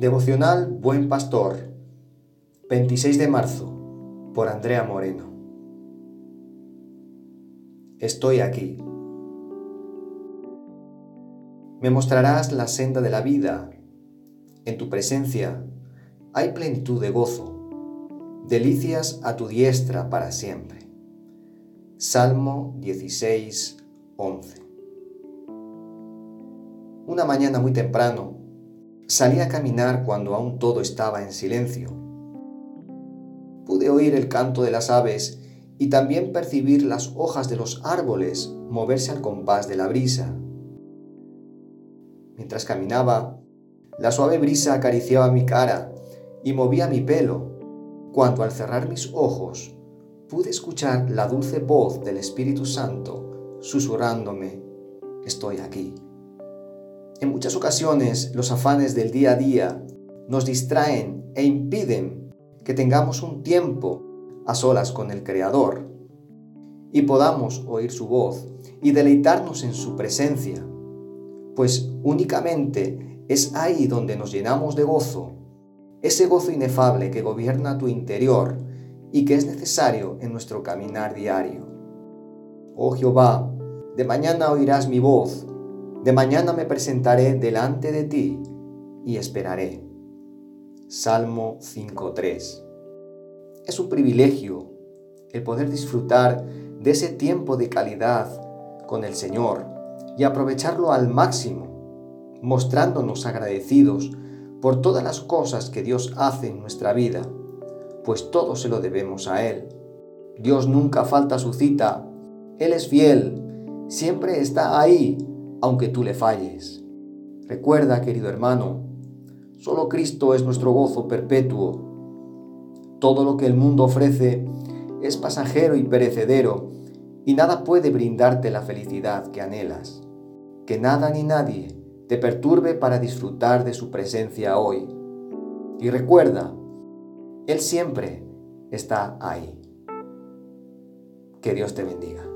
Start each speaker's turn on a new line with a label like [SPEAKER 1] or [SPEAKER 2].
[SPEAKER 1] Devocional Buen Pastor, 26 de marzo, por Andrea Moreno. Estoy aquí. Me mostrarás la senda de la vida. En tu presencia hay plenitud de gozo, delicias a tu diestra para siempre. Salmo 16, 11. Una mañana muy temprano, salí a caminar cuando aún todo estaba en silencio. Pude oír el canto de las aves y también percibir las hojas de los árboles moverse al compás de la brisa. Mientras caminaba, la suave brisa acariciaba mi cara y movía mi pelo, cuando al cerrar mis ojos pude escuchar la dulce voz del Espíritu Santo susurrándome, estoy aquí. En muchas ocasiones los afanes del día a día nos distraen e impiden que tengamos un tiempo a solas con el Creador y podamos oír su voz y deleitarnos en su presencia, pues únicamente es ahí donde nos llenamos de gozo, ese gozo inefable que gobierna tu interior y que es necesario en nuestro caminar diario. Oh Jehová, de mañana oirás mi voz de mañana me presentaré delante de ti y esperaré. Salmo 5.3. Es un privilegio el poder disfrutar de ese tiempo de calidad con el Señor y aprovecharlo al máximo, mostrándonos agradecidos por todas las cosas que Dios hace en nuestra vida, pues todo se lo debemos a Él. Dios nunca falta su cita, Él es fiel, siempre está ahí aunque tú le falles. Recuerda, querido hermano, solo Cristo es nuestro gozo perpetuo. Todo lo que el mundo ofrece es pasajero y perecedero, y nada puede brindarte la felicidad que anhelas. Que nada ni nadie te perturbe para disfrutar de su presencia hoy. Y recuerda, Él siempre está ahí. Que Dios te bendiga.